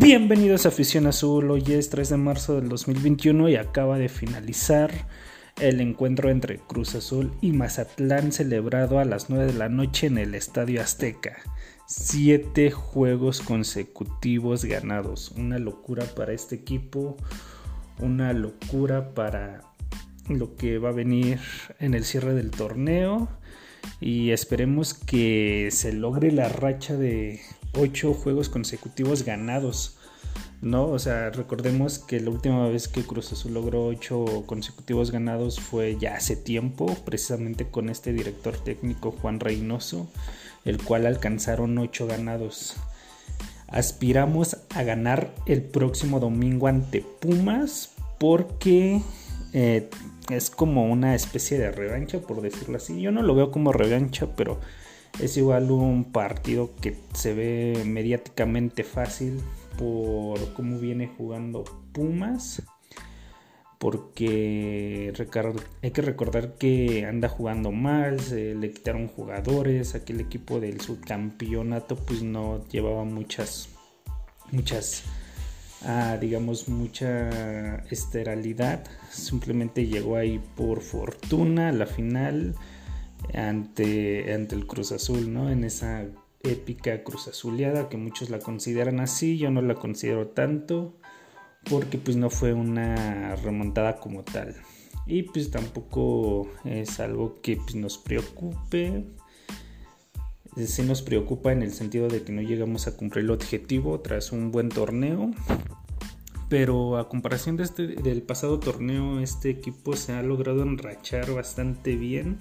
Bienvenidos a Afición Azul, hoy es 3 de marzo del 2021 y acaba de finalizar el encuentro entre Cruz Azul y Mazatlán celebrado a las 9 de la noche en el Estadio Azteca. Siete juegos consecutivos ganados, una locura para este equipo, una locura para lo que va a venir en el cierre del torneo y esperemos que se logre la racha de ocho juegos consecutivos ganados. ¿No? O sea, recordemos que la última vez que Cruz Azul logró ocho consecutivos ganados fue ya hace tiempo, precisamente con este director técnico Juan Reynoso, el cual alcanzaron ocho ganados. Aspiramos a ganar el próximo domingo ante Pumas porque eh, es como una especie de revancha, por decirlo así. Yo no lo veo como revancha, pero es igual un partido que se ve mediáticamente fácil por cómo viene jugando Pumas. Porque hay que recordar que anda jugando mal, se le quitaron jugadores, aquel equipo del subcampeonato pues no llevaba muchas, muchas a, digamos, mucha esteralidad. Simplemente llegó ahí por fortuna a la final ante, ante el Cruz Azul, ¿no? En esa épica Cruz Azuleada que muchos la consideran así, yo no la considero tanto porque pues no fue una remontada como tal. Y pues tampoco es algo que pues, nos preocupe sí nos preocupa en el sentido de que no llegamos a cumplir el objetivo tras un buen torneo. Pero a comparación de este, del pasado torneo, este equipo se ha logrado enrachar bastante bien.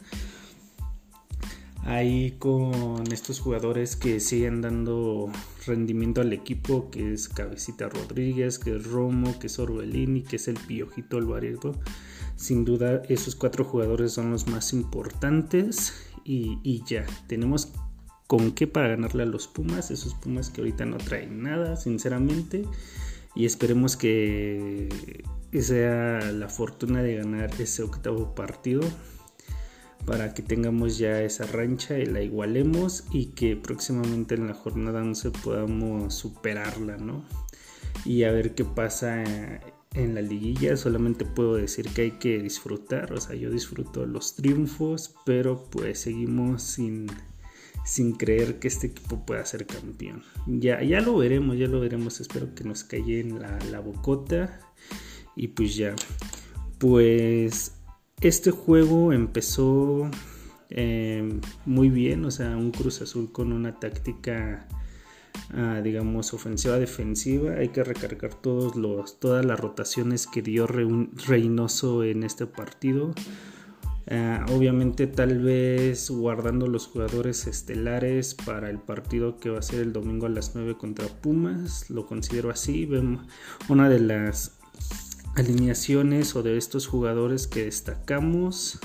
Ahí con estos jugadores que siguen dando rendimiento al equipo, que es Cabecita Rodríguez, que es Romo, que es Orbelini, que es el Piojito Alvarado. Sin duda esos cuatro jugadores son los más importantes y, y ya, tenemos con qué para ganarle a los Pumas, esos Pumas que ahorita no traen nada, sinceramente, y esperemos que sea la fortuna de ganar ese octavo partido para que tengamos ya esa rancha y la igualemos y que próximamente en la jornada 11 podamos superarla, ¿no? Y a ver qué pasa en la liguilla, solamente puedo decir que hay que disfrutar, o sea, yo disfruto los triunfos, pero pues seguimos sin sin creer que este equipo pueda ser campeón. Ya, ya lo veremos, ya lo veremos. Espero que nos calle en la, bocota. Y pues ya. Pues este juego empezó eh, muy bien. O sea, un Cruz Azul con una táctica. Ah, digamos ofensiva defensiva hay que recargar todos los todas las rotaciones que dio Reynoso en este partido eh, obviamente tal vez guardando los jugadores estelares para el partido que va a ser el domingo a las 9 contra Pumas, lo considero así. Una de las alineaciones o de estos jugadores que destacamos.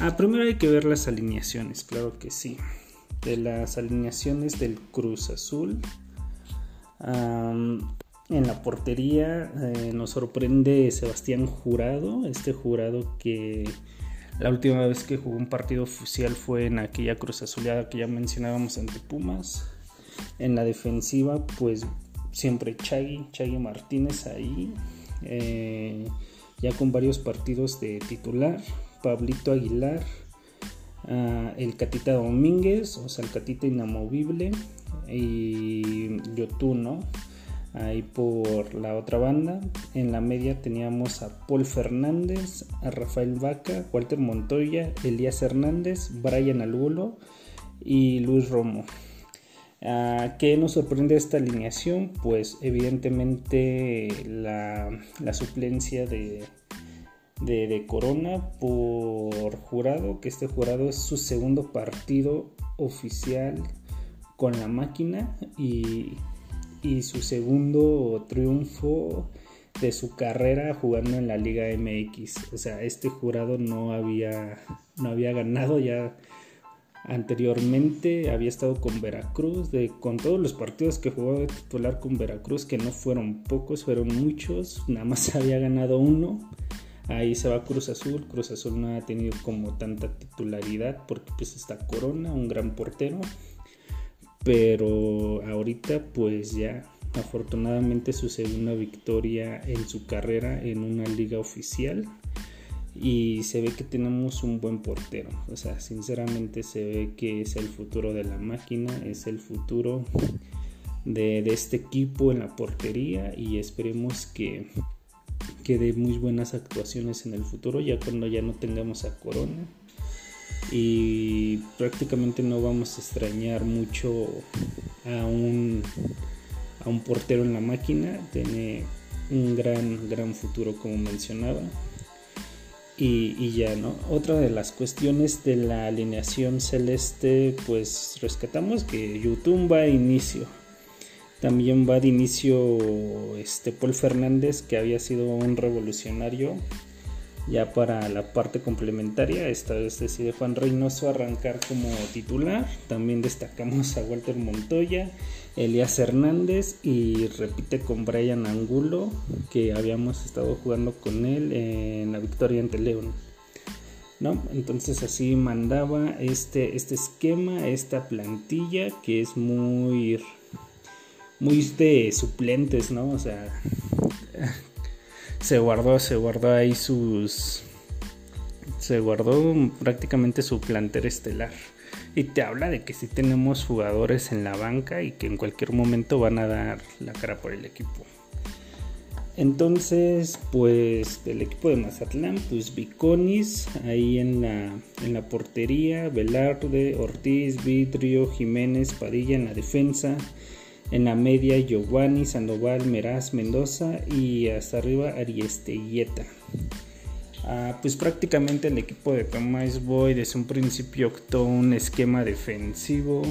Ah, primero hay que ver las alineaciones, claro que sí. De las alineaciones del Cruz Azul. en la portería eh, nos sorprende Sebastián Jurado, este jurado que la última vez que jugó un partido oficial fue en aquella cruz azuleada que ya mencionábamos ante Pumas. En la defensiva, pues siempre Chagui, Chagui Martínez ahí. Eh, ya con varios partidos de titular. Pablito Aguilar, ah, el Catita Domínguez, o sea, el Catita inamovible. Y Yotú, ¿no? ahí por la otra banda. En la media teníamos a Paul Fernández, a Rafael Vaca, Walter Montoya, Elías Hernández, Brian Alulo y Luis Romo. ¿Qué nos sorprende esta alineación? Pues evidentemente la, suplencia de, de, Corona por jurado, que este jurado es su segundo partido oficial con la máquina y y su segundo triunfo de su carrera jugando en la Liga MX. O sea, este jurado no había, no había ganado ya anteriormente, había estado con Veracruz, de, con todos los partidos que jugó de titular con Veracruz, que no fueron pocos, fueron muchos, nada más había ganado uno. Ahí se va Cruz Azul, Cruz Azul no ha tenido como tanta titularidad porque pues está Corona, un gran portero, pero ahorita pues ya afortunadamente su segunda victoria en su carrera en una liga oficial y se ve que tenemos un buen portero. O sea, sinceramente se ve que es el futuro de la máquina, es el futuro de, este equipo en la portería y esperemos que, que dé muy buenas actuaciones en el futuro, ya cuando ya no tengamos a Corona. Y prácticamente no vamos a extrañar mucho a un, a un portero en la máquina. Tiene un gran, gran futuro como mencionaba. Y, ya, ¿no? Otra de las cuestiones de la alineación celeste, pues rescatamos que YouTube va a inicio. También va de inicio este Paul Fernández, que había sido un revolucionario ya para la parte complementaria. Esta vez decide Juan Reynoso arrancar como titular. También destacamos a Walter Montoya Elías Hernández y repite con Brian Angulo, que habíamos estado jugando con él en la victoria ante León. ¿No? Entonces así mandaba este, este esquema, esta plantilla que es muy, muy de suplentes, ¿no? O sea, se guardó, se guardó ahí sus, se guardó prácticamente su planter estelar y te habla de que sí tenemos jugadores en la banca y que en cualquier momento van a dar la cara por el equipo. Entonces, pues del equipo de Mazatlán, pues Viconis ahí en la, en la portería, Velarde, Ortiz, Vidrio, Jiménez, Padilla en la defensa, en la media Giovanni, Sandoval, Meraz, Mendoza y hasta arriba Ariestelleta. Ah, pues prácticamente el equipo de Tomás Boy desde un principio optó un esquema defensivo,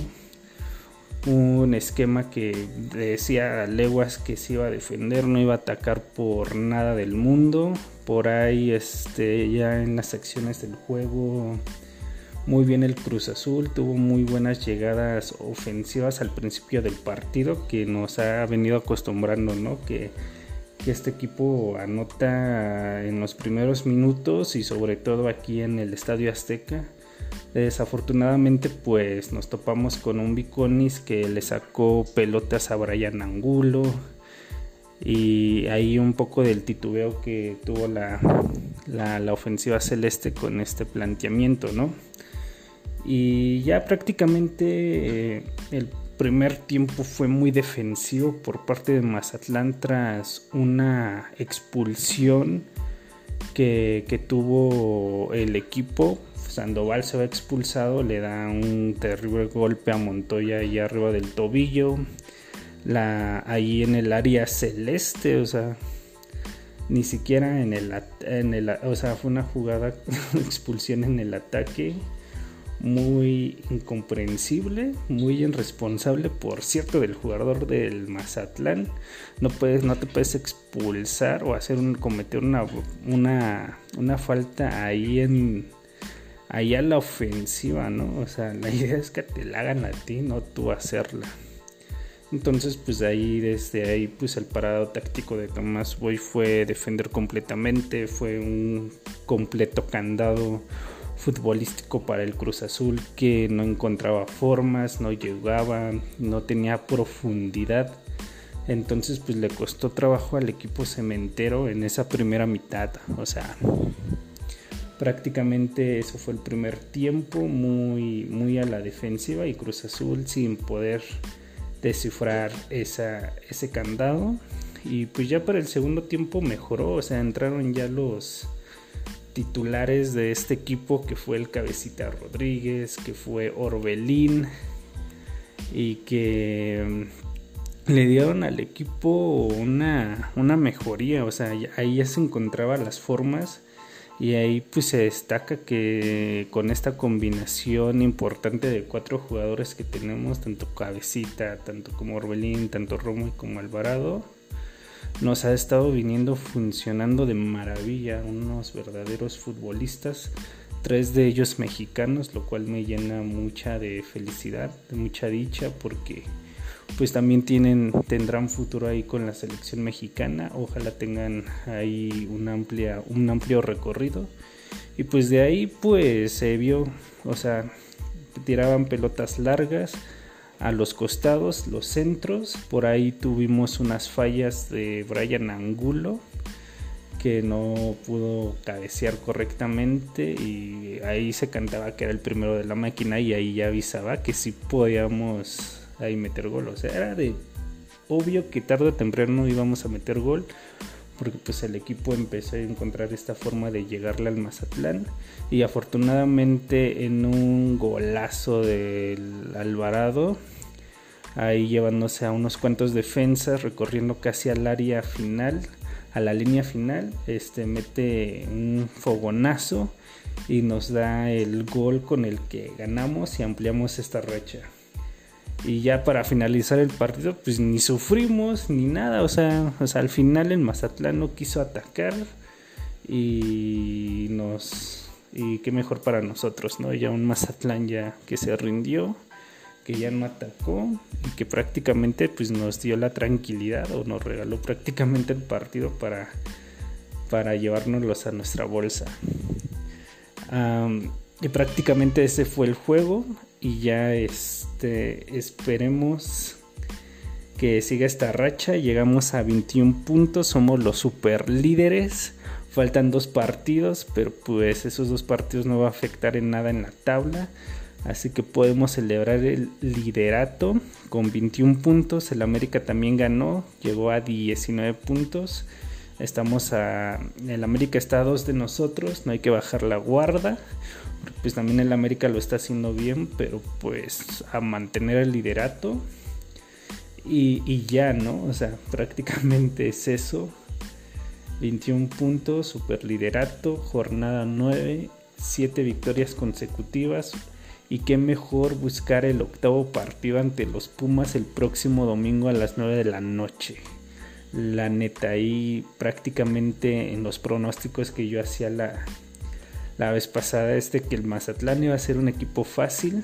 un esquema que decía a leguas que se iba a defender, no iba a atacar por nada del mundo. Por ahí, este, ya en las secciones del juego, muy bien el Cruz Azul, tuvo muy buenas llegadas ofensivas al principio del partido que nos ha venido acostumbrando, ¿no? Que este equipo anota en los primeros minutos y sobre todo aquí en el Estadio Azteca. Desafortunadamente pues nos topamos con un Biconis que le sacó pelotas a Brian Angulo y ahí un poco del titubeo que tuvo la, la, ofensiva celeste con este planteamiento, ¿no? Y ya prácticamente eh, el primer tiempo fue muy defensivo por parte de Mazatlán tras una expulsión que, tuvo el equipo. Sandoval se va expulsado, le da un terrible golpe a Montoya ahí arriba del tobillo. La, ahí en el área celeste, o sea, ni siquiera en el, en el o sea, fue una jugada expulsión en el ataque muy incomprensible, muy irresponsable, por cierto, del jugador del Mazatlán. No puedes, no te puedes expulsar o hacer un, cometer una, una, una falta ahí en ahí a la ofensiva, ¿no? O sea, la idea es que te la hagan a ti, no tú hacerla. Entonces, pues ahí, desde ahí, pues el parado táctico de Tomás Boy fue defender completamente, fue un completo candado futbolístico para el Cruz Azul que no encontraba formas, no llegaba, no tenía profundidad. Entonces pues le costó trabajo al equipo cementero en esa primera mitad. O sea, prácticamente eso fue el primer tiempo muy, muy a la defensiva y Cruz Azul sin poder descifrar ese candado. Y pues ya para el segundo tiempo mejoró, o sea, entraron ya los titulares de este equipo que fue el Cabecita Rodríguez, que fue Orbelín y que mm, le dieron al equipo una, una mejoría, o sea, ahí ya se encontraban las formas y ahí pues se destaca que con esta combinación importante de cuatro jugadores que tenemos, tanto Cabecita, tanto como Orbelín, tanto Romo y como Alvarado, nos ha estado viniendo funcionando de maravilla, unos verdaderos futbolistas, tres de ellos mexicanos, lo cual me llena mucha de felicidad, de mucha dicha, porque pues también tienen, tendrán futuro ahí con la selección mexicana, ojalá tengan ahí un, amplia, un amplio recorrido. Y pues de ahí pues se vio, o sea, tiraban pelotas largas, a los costados, los centros. Por ahí tuvimos unas fallas de Brian Angulo que no pudo cabecear correctamente y ahí se cantaba que era el primero de la máquina y ahí ya avisaba que sí podíamos ahí meter gol. O sea, era de obvio que tarde o temprano íbamos a meter gol porque pues el equipo empezó a encontrar esta forma de llegarle al Mazatlán. Y afortunadamente en un golazo del Alvarado ahí llevándose a unos cuantos defensas recorriendo casi al área final a la línea final este mete un fogonazo y nos da el gol con el que ganamos y ampliamos esta racha y ya para finalizar el partido, pues ni sufrimos ni nada. O sea, o sea, al final el Mazatlán no quiso atacar. Y nos. Y qué mejor para nosotros, ¿no? Ya un Mazatlán ya que se rindió, que ya no atacó y que prácticamente pues nos dio la tranquilidad o nos regaló prácticamente el partido para, para llevárnoslos a nuestra bolsa. y prácticamente ese fue el juego y ya este esperemos que siga esta racha. Llegamos a 21 puntos, somos los super líderes. Faltan dos partidos, pero pues esos dos partidos no va a afectar en nada en la tabla. Así que podemos celebrar el liderato con 21 puntos. El América también ganó, llegó a 19 puntos. Estamos a. El América está a dos de nosotros, no hay que bajar la guarda pues también el América lo está haciendo bien, pero pues a mantener el liderato y, ya, ¿no? O sea, prácticamente es eso. 21 puntos, super liderato, jornada 9, 7 victorias consecutivas. Y qué mejor buscar el octavo partido ante los Pumas el próximo domingo a las 9 de la noche. La neta, ahí prácticamente en los pronósticos que yo hacía la, la vez pasada este que el Mazatlán iba a ser un equipo fácil.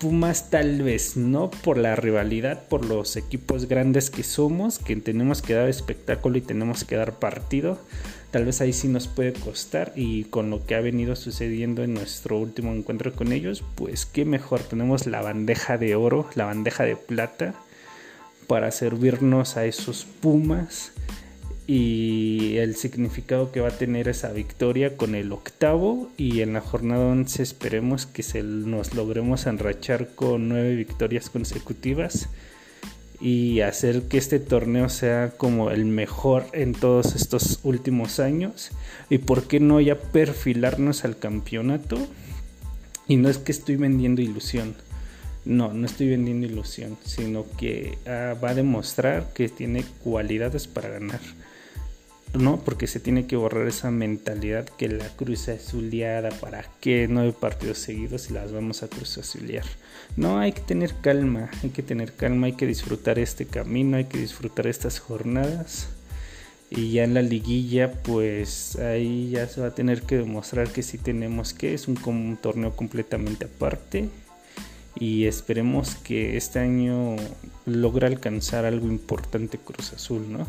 Pumas tal vez no por la rivalidad, por los equipos grandes que somos, que tenemos que dar espectáculo y tenemos que dar partido. Tal vez ahí sí nos puede costar y con lo que ha venido sucediendo en nuestro último encuentro con ellos, pues qué mejor, tenemos la bandeja de oro, la bandeja de plata para servirnos a esos Pumas y el significado que va a tener esa victoria con el octavo y en la jornada 11 esperemos que se nos logremos enrachar con nueve victorias consecutivas y hacer que este torneo sea como el mejor en todos estos últimos años. Y por qué no ya perfilarnos al campeonato. Y no es que estoy vendiendo ilusión no, no estoy vendiendo ilusión, sino que ah, va a demostrar que tiene cualidades para ganar. ¿no? Porque se tiene que borrar esa mentalidad que la cruz azuleada, ¿para qué nueve partidos seguidos y las vamos a cruz azulear? No, hay que tener calma, hay que tener calma, hay que disfrutar este camino, hay que disfrutar estas jornadas. Y ya en la liguilla, pues ahí ya se va a tener que demostrar que sí tenemos que, es un, un torneo completamente aparte. Y esperemos que este año logre alcanzar algo importante Cruz Azul, ¿no?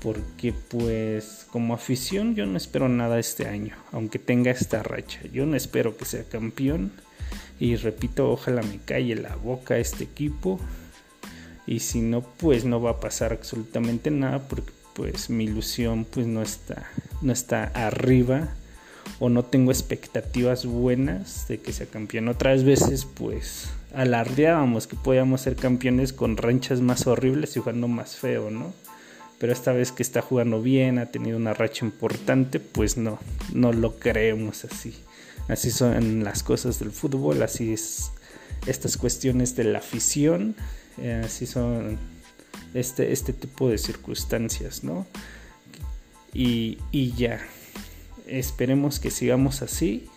porque pues como afición yo no espero nada este año, aunque tenga esta racha. Yo no espero que sea campeón y repito, ojalá me calle la boca este equipo y si no pues no va a pasar absolutamente nada porque pues mi ilusión pues no está no está arriba o no tengo expectativas buenas de que sea campeón. Otras veces pues alardeábamos que podíamos ser campeones con ranchas más horribles y jugando más feo, ¿no? pero esta vez que está jugando bien, ha tenido una racha importante, pues no, no lo creemos así. Así son las cosas del fútbol, así es estas cuestiones de la afición, eh, así son este, este tipo de circunstancias, ¿no? Y, y ya, esperemos que sigamos así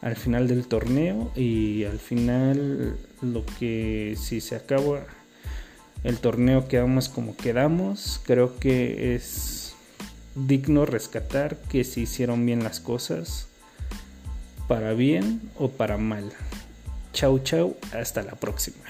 al final del torneo y al final lo que si se acaba el torneo quedamos como quedamos. Creo que es digno rescatar que se hicieron bien las cosas, para bien o para mal. Chau chau, hasta la próxima.